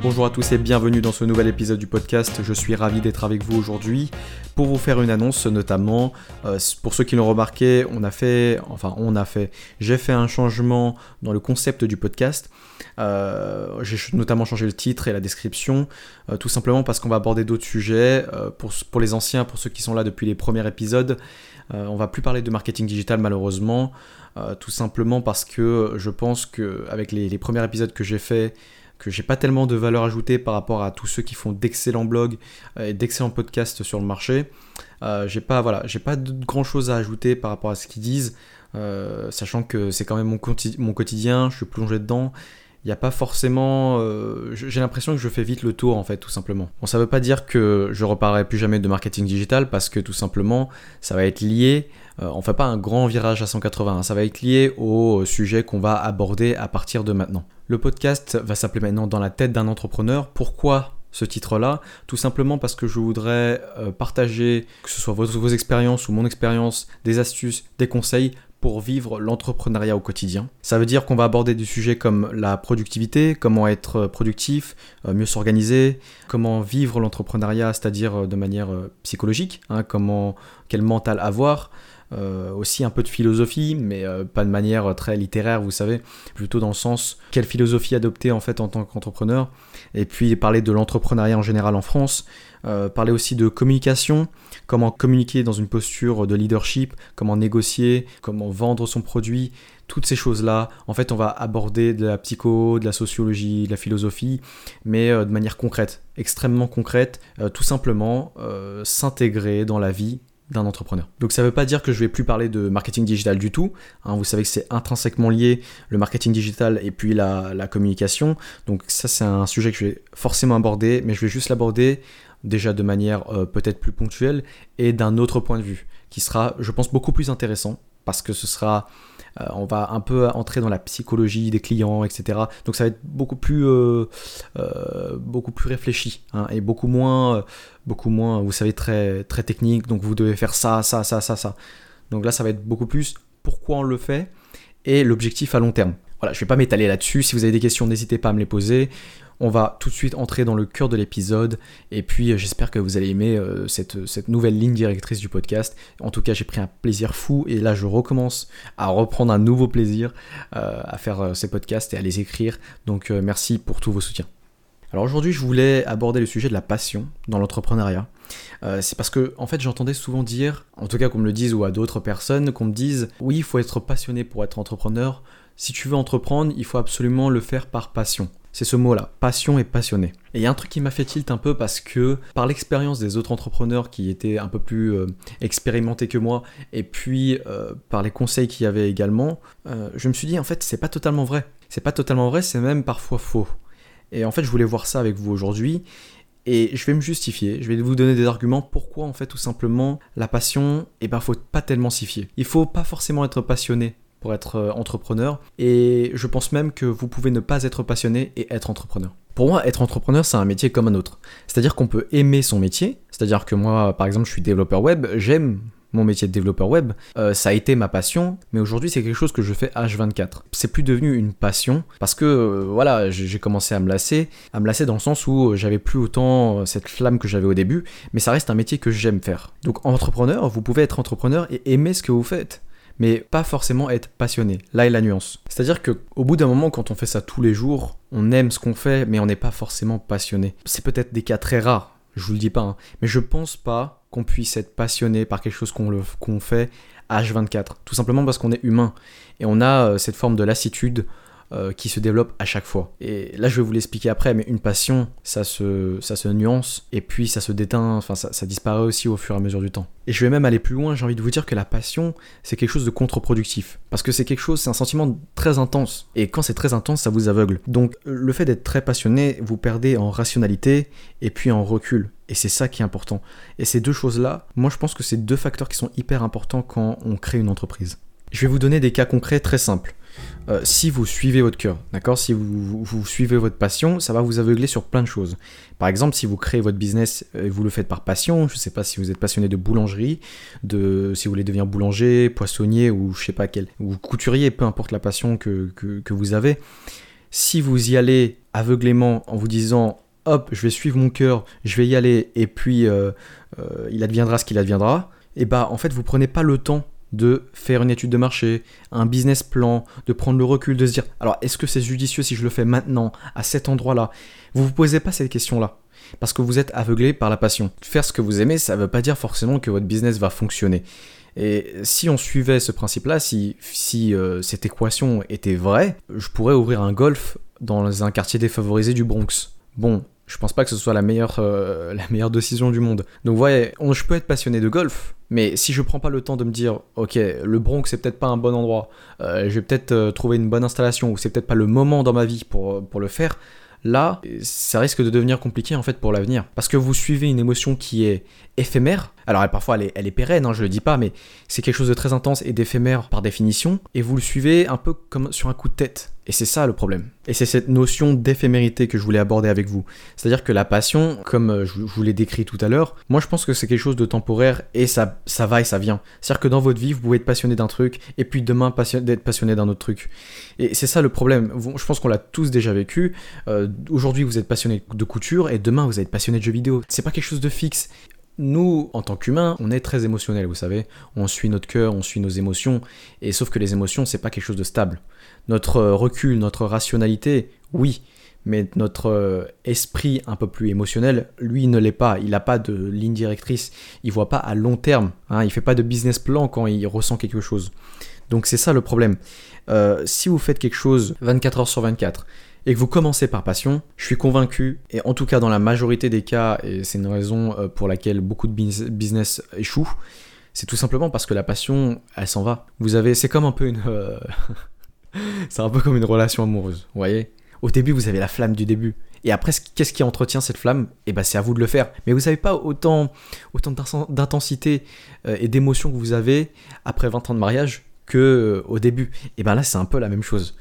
Bonjour à tous et bienvenue dans ce nouvel épisode du podcast. Je suis ravi d'être avec vous aujourd'hui pour vous faire une annonce, notamment euh, pour ceux qui l'ont remarqué, on a fait, enfin on a fait, j'ai fait un changement dans le concept du podcast. Euh, j'ai notamment changé le titre et la description, euh, tout simplement parce qu'on va aborder d'autres sujets. pour, les anciens, pour ceux qui sont là depuis les premiers épisodes, on va plus parler de marketing digital malheureusement, tout simplement parce que je pense qu'avec les, les premiers épisodes que j'ai fait, que j'ai pas tellement de valeur ajoutée par rapport à tous ceux qui font d'excellents blogs euh, et d'excellents podcasts sur le marché. Euh, j'ai pas voilà, j'ai pas de grand chose à ajouter par rapport à ce qu'ils disent, euh, sachant que c'est quand même mon, mon, quotidien, je suis plongé dedans. Il n'y a pas forcément. j'ai l'impression que je fais vite le tour en fait, tout simplement. Bon, ça veut pas dire que je reparlerai plus jamais de marketing digital parce que tout simplement, ça va être lié. on fait pas un grand virage à 180, ça va être lié au sujet qu'on va aborder à partir de maintenant. Le podcast va s'appeler maintenant Dans la tête d'un entrepreneur. Pourquoi ce titre-là? Tout simplement parce que je voudrais euh, partager, que ce soit vos, expériences ou mon expérience, des astuces, des conseils pour vivre l'entrepreneuriat au quotidien. Ça veut dire qu'on va aborder des sujets comme la productivité, comment être productif, euh, mieux s'organiser, comment vivre l'entrepreneuriat, c'est-à-dire euh, de manière psychologique, hein, comment quel mental avoir, euh, aussi un peu de philosophie, mais euh, pas de manière très littéraire, vous savez, plutôt dans le sens quelle philosophie adopter en fait en tant qu'entrepreneur, et puis parler de l'entrepreneuriat en général en France, euh, parler aussi de communication, comment communiquer dans une posture de leadership, comment négocier, comment vendre son produit, toutes ces choses-là. En fait, on va aborder de la psycho, de la sociologie, de la philosophie, mais de manière concrète, extrêmement concrète, tout simplement s'intégrer dans la vie d'un entrepreneur. Donc ça ne veut pas dire que je vais plus parler de marketing digital du tout. Hein. vous savez que c'est intrinsèquement lié le marketing digital et puis la, communication. Donc ça c'est un sujet que je vais forcément aborder, mais je vais juste l'aborder déjà de manière euh, peut-être plus ponctuelle et d'un autre point de vue qui sera, je pense, beaucoup plus intéressant parce que ce sera euh, on va un peu entrer dans la psychologie des clients, etc. Donc ça va être beaucoup plus, euh, beaucoup plus réfléchi hein, et beaucoup moins, beaucoup moins, vous savez, très, très technique. Donc vous devez faire ça, ça, ça, ça, ça. Donc là, ça va être beaucoup plus pourquoi on le fait et l'objectif à long terme. Voilà, je ne vais pas m'étaler là-dessus. Si vous avez des questions, n'hésitez pas à me les poser. On va tout de suite entrer dans le cœur de l'épisode et puis euh, j'espère que vous allez aimer euh, cette, cette, nouvelle ligne directrice du podcast. En tout cas, j'ai pris un plaisir fou et là je recommence à reprendre un nouveau plaisir euh, à faire ces podcasts et à les écrire. Donc merci pour tous vos soutiens. Alors aujourd'hui, je voulais aborder le sujet de la passion dans l'entrepreneuriat. c'est parce que, en fait, j'entendais souvent dire, en tout cas qu'on me le dise ou à d'autres personnes, qu'on me dise, oui, il faut être passionné pour être entrepreneur. Si tu veux entreprendre, il faut absolument le faire par passion. C'est ce mot-là, passion et passionné. Et il y a un truc qui m'a fait tilt un peu parce que par l'expérience des autres entrepreneurs qui étaient un peu plus euh, expérimentés que moi, et puis euh, par les conseils qu'il y avait également, euh, je me suis dit en fait c'est pas totalement vrai. C'est pas totalement vrai, c'est même parfois faux. Et en fait je voulais voir ça avec vous aujourd'hui. Et je vais me justifier, je vais vous donner des arguments pourquoi en fait tout simplement la passion, et eh ben faut pas tellement s'y fier. Il faut pas forcément être passionné pour être euh, entrepreneur. Et je pense même que vous pouvez ne pas être passionné et être entrepreneur. Pour moi, être entrepreneur, c'est un métier comme un autre. C'est-à-dire qu'on peut aimer son métier. C'est-à-dire que moi, par exemple, je suis développeur web, j'aime mon métier de développeur web, euh, ça a été ma passion, mais aujourd'hui c'est quelque chose que je fais H24. C'est plus devenu une passion parce que euh, voilà, j'ai commencé à me lasser, à me lasser dans le sens où j'avais plus autant cette flamme que j'avais au début, mais ça reste un métier que j'aime faire. Donc entrepreneur, vous pouvez être entrepreneur et aimer ce que vous faites mais pas forcément être passionné. Là est la nuance. C'est-à-dire qu'au bout d'un moment, quand on fait ça tous les jours, on aime ce qu'on fait, mais on n'est pas forcément passionné. C'est peut-être des cas très rares, je vous le dis pas, hein. mais je pense pas qu'on puisse être passionné par quelque chose qu'on qu'on fait H24. Tout simplement parce qu'on est humain. Et on a euh, cette forme de lassitude euh, qui se développe à chaque fois. Et là, je vais vous l'expliquer après, mais une passion, ça se, ça se nuance et puis ça se déteint, enfin ça, ça disparaît aussi au fur et à mesure du temps. Et je vais même aller plus loin, j'ai envie de vous dire que la passion, c'est quelque chose de contre-productif. Parce que c'est quelque chose, c'est un sentiment très intense. Et quand c'est très intense, ça vous aveugle. Donc le fait d'être très passionné, vous perdez en rationalité et puis en recul. Et c'est ça qui est important. Et ces deux choses-là, moi je pense que c'est deux facteurs qui sont hyper importants quand on crée une entreprise. Je vais vous donner des cas concrets très simples. Euh, si vous suivez votre cœur, d'accord? Si vous, suivez votre passion, ça va vous aveugler sur plein de choses. Par exemple, si vous créez votre business et vous le faites par passion, je ne sais pas si vous êtes passionné de boulangerie, de si vous voulez devenir boulanger, poissonnier ou je sais pas quel, ou couturier, peu importe la passion que, que, que vous avez. Si vous y allez aveuglément en vous disant hop, je vais suivre mon cœur, je vais y aller et puis euh, euh, il adviendra ce qu'il adviendra, et eh bah en fait vous prenez pas le temps de faire une étude de marché, un business plan, de prendre le recul, de se dire alors est-ce que c'est judicieux si je le fais maintenant, à cet endroit-là? Vous vous posez pas cette question-là. Parce que vous êtes aveuglé par la passion. Faire ce que vous aimez, ça ne veut pas dire forcément que votre business va fonctionner. Et si on suivait ce principe-là, si, si euh, cette équation était vraie, je pourrais ouvrir un golf dans un quartier défavorisé du Bronx. Bon, je pense pas que ce soit la meilleure, euh, la meilleure décision du monde. Donc vous voyez, je peux être passionné de golf, mais si je prends pas le temps de me dire, ok, le Bronx c'est peut-être pas un bon endroit, euh, je vais peut-être trouver une bonne installation, ou c'est peut-être pas le moment dans ma vie pour, pour le faire, là, ça risque de devenir compliqué en fait pour l'avenir. Parce que vous suivez une émotion qui est éphémère. Alors elle, parfois elle est, elle est pérenne, hein, je le dis pas, mais c'est quelque chose de très intense et d'éphémère par définition. Et vous le suivez un peu comme sur un coup de tête. Et c'est ça le problème. Et c'est cette notion d'éphémérité que je voulais aborder avec vous. C'est-à-dire que la passion, comme euh, je vous l'ai décrit tout à l'heure, moi je pense que c'est quelque chose de temporaire et ça, va et ça vient. C'est-à-dire que dans votre vie, vous pouvez être passionné d'un truc et puis demain d'être passionné d'un autre truc. Et c'est ça le problème. Je pense qu'on l'a tous déjà vécu. Euh, aujourd'hui, vous êtes passionné de couture et demain, vous êtes passionné de jeux vidéo. C'est pas quelque chose de fixe nous, en tant qu'humains, on est très émotionnel, vous savez. On suit notre cœur, on suit nos émotions. Et sauf que les émotions, c'est pas quelque chose de stable. Notre euh, recul, notre rationalité, oui. Mais notre euh, esprit un peu plus émotionnel, lui, ne l'est pas. Il n'a pas de ligne directrice. Il voit pas à long terme. Hein. Il fait pas de business plan quand il ressent quelque chose. Donc c'est ça le problème. Euh, si vous faites quelque chose 24 heures sur 24, et que vous commencez par passion, je suis convaincu, et en tout cas dans la majorité des cas, et c'est une raison euh, pour laquelle beaucoup de business échouent, c'est tout simplement parce que la passion, elle s'en va. Vous avez, c'est comme un peu une, euh, c'est un peu comme une relation amoureuse, vous voyez. Au début, vous avez la flamme du début. Et après, qu'est-ce qui entretient cette flamme? Eh ben, c'est à vous de le faire. Mais vous n'avez pas autant, d'intensité euh, et d'émotion que vous avez après 20 ans de mariage que au début. Et ben là, c'est un peu la même chose.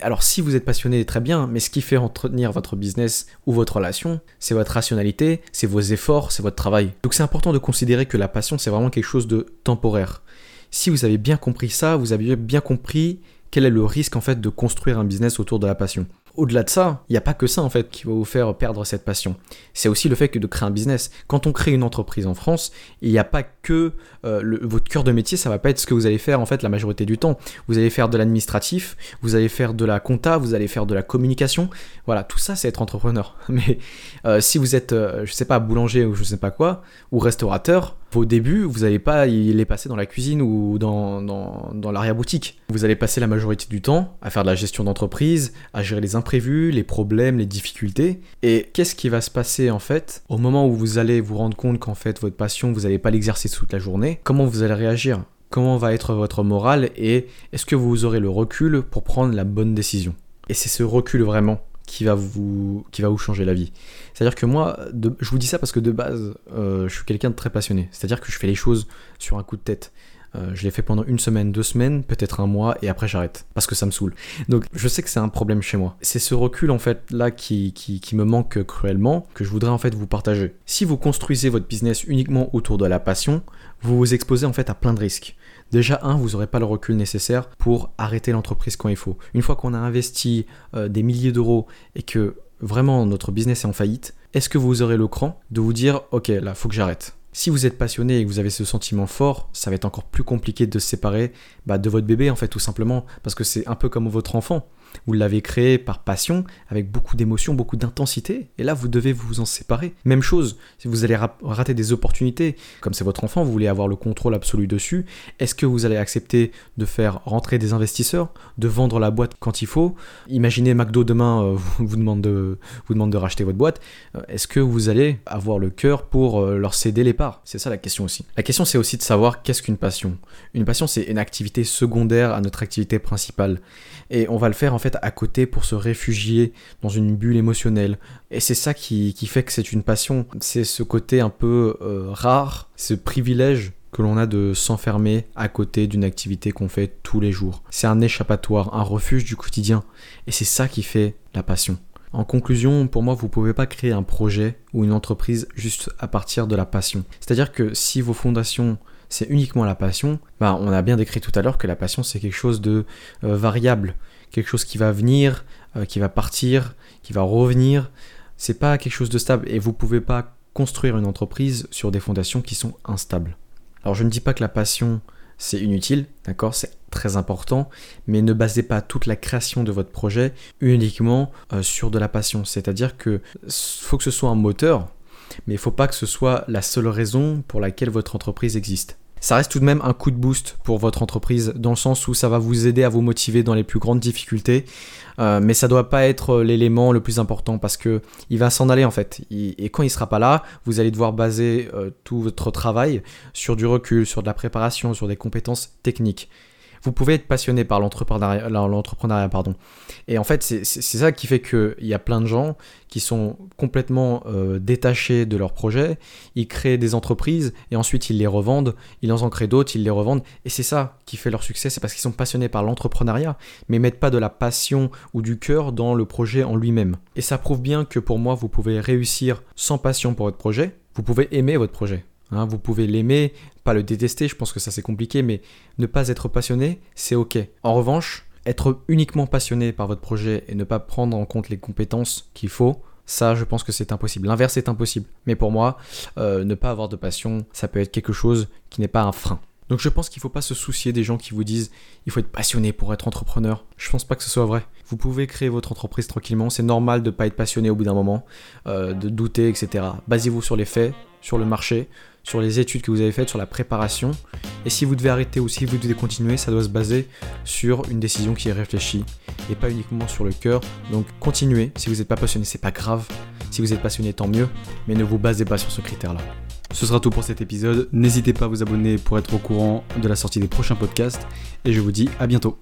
Alors si vous êtes passionné, très bien, mais ce qui fait entretenir votre business ou votre relation, c'est votre rationalité, c'est vos efforts, c'est votre travail. Donc c'est important de considérer que la passion, c'est vraiment quelque chose de temporaire. Si vous avez bien compris ça, vous avez bien compris quel est le risque en fait de construire un business autour de la passion au-delà de ça, il n'y a pas que ça en fait qui va vous faire perdre cette passion. C'est aussi le fait que de créer un business. Quand on crée une entreprise en France, il n'y a pas que euh, votre cœur de métier, ça va pas être ce que vous allez faire en fait la majorité du temps. Vous allez faire de l'administratif, vous allez faire de la compta, vous allez faire de la communication. Voilà, tout ça c'est être entrepreneur. Mais euh, si vous êtes, euh, je sais pas, boulanger ou je sais pas quoi, ou restaurateur, au début, vous n'allez pas les passer dans la cuisine ou dans, dans, dans l'arrière-boutique. Vous allez passer la majorité du temps à faire de la gestion d'entreprise, à gérer les imprévus, les problèmes, les difficultés. Et qu'est-ce qui va se passer en fait au moment où vous allez vous rendre compte qu'en fait votre passion, vous n'allez pas l'exercer toute la journée? Comment vous allez réagir? Comment va être votre morale? Et est-ce que vous aurez le recul pour prendre la bonne décision? Et c'est ce recul vraiment qui va vous, qui va vous changer la vie. C'est-à-dire que moi, je vous dis ça parce que de base, euh, je suis quelqu'un de très passionné. C'est-à-dire que je fais les choses sur un coup de tête. Euh, je l'ai fait pendant une semaine, deux semaines, peut-être un mois, et après j'arrête, parce que ça me saoule. Donc je sais que c'est un problème chez moi. C'est ce recul en fait là qui, qui, qui, me manque cruellement, que je voudrais en fait vous partager. Si vous construisez votre business uniquement autour de la passion, vous vous exposez en fait à plein de risques. Déjà, un, vous n'aurez pas le recul nécessaire pour arrêter l'entreprise quand il faut. Une fois qu'on a investi euh, des milliers d'euros et que vraiment notre business est en faillite, est-ce que vous aurez le cran de vous dire ok là faut que j'arrête? Si vous êtes passionné et que vous avez ce sentiment fort, ça va être encore plus compliqué de se séparer bah, de votre bébé en fait tout simplement parce que c'est un peu comme votre enfant. Vous l'avez créé par passion, avec beaucoup d'émotion, beaucoup d'intensité, et là vous devez vous en séparer. Même chose, si vous allez rater des opportunités, comme c'est votre enfant, vous voulez avoir le contrôle absolu dessus, est-ce que vous allez accepter de faire rentrer des investisseurs, de vendre la boîte quand il faut? Imaginez McDo demain euh, vous, demande de, vous demande de racheter votre boîte, euh, est-ce que vous allez avoir le cœur pour euh, leur céder les parts? C'est ça la question aussi. La question c'est aussi de savoir qu'est-ce qu'une passion. Une passion c'est une activité secondaire à notre activité principale. Et on va le faire en à côté pour se réfugier dans une bulle émotionnelle. Et c'est ça qui, fait que c'est une passion. C'est ce côté un peu euh, rare, ce privilège que l'on a de s'enfermer à côté d'une activité qu'on fait tous les jours. C'est un échappatoire, un refuge du quotidien. Et c'est ça qui fait la passion. En conclusion, pour moi, vous ne pouvez pas créer un projet ou une entreprise juste à partir de la passion. C'est-à-dire que si vos fondations c'est uniquement la passion, bah, on a bien décrit tout à l'heure que la passion c'est quelque chose de euh, variable, quelque chose qui va venir, euh, qui va partir, qui va revenir. C'est pas quelque chose de stable et vous pouvez pas construire une entreprise sur des fondations qui sont instables. Alors je ne dis pas que la passion c'est inutile, d'accord, c'est très important, mais ne basez pas toute la création de votre projet uniquement euh, sur de la passion. C'est-à-dire que faut que ce soit un moteur, mais il ne faut pas que ce soit la seule raison pour laquelle votre entreprise existe ça reste tout de même un coup de boost pour votre entreprise dans le sens où ça va vous aider à vous motiver dans les plus grandes difficultés. Euh, mais ça doit pas être l'élément le plus important parce que il va s'en aller en fait. et quand il sera pas là, vous allez devoir baser euh, tout votre travail sur du recul, sur de la préparation, sur des compétences techniques vous pouvez être passionné par l'entrepreneuriat, pardon. Et en fait, c'est ça qui fait qu'il y a plein de gens qui sont complètement euh, détachés de leur projet, ils créent des entreprises et ensuite ils les revendent, ils en créent d'autres, ils les revendent. Et c'est ça qui fait leur succès, c'est parce qu'ils sont passionnés par l'entrepreneuriat, mais mettent pas de la passion ou du cœur dans le projet en lui-même. Et ça prouve bien que pour moi, vous pouvez réussir sans passion pour votre projet, vous pouvez aimer votre projet. Hein, vous pouvez l'aimer, pas le détester, je pense que ça c'est compliqué, mais ne pas être passionné, c'est ok. En revanche, être uniquement passionné par votre projet et ne pas prendre en compte les compétences qu'il faut, ça je pense que c'est impossible. L'inverse est impossible. Mais pour moi, euh, ne pas avoir de passion, ça peut être quelque chose qui n'est pas un frein. Donc je pense qu'il ne faut pas se soucier des gens qui vous disent il faut être passionné pour être entrepreneur. Je pense pas que ce soit vrai. Vous pouvez créer votre entreprise tranquillement. C'est normal de ne pas être passionné au bout d'un moment, euh, de douter, etc. Basez-vous sur les faits, sur le marché, sur les études que vous avez faites, sur la préparation. Et si vous devez arrêter ou si vous devez continuer, ça doit se baser sur une décision qui est réfléchie et pas uniquement sur le cœur. Donc continuez. Si vous n'êtes pas passionné, c'est pas grave. Si vous êtes passionné, tant mieux. Mais ne vous basez pas sur ce critère-là. Ce sera tout pour cet épisode. N'hésitez pas à vous abonner pour être au courant de la sortie des prochains podcasts. Et je vous dis à bientôt.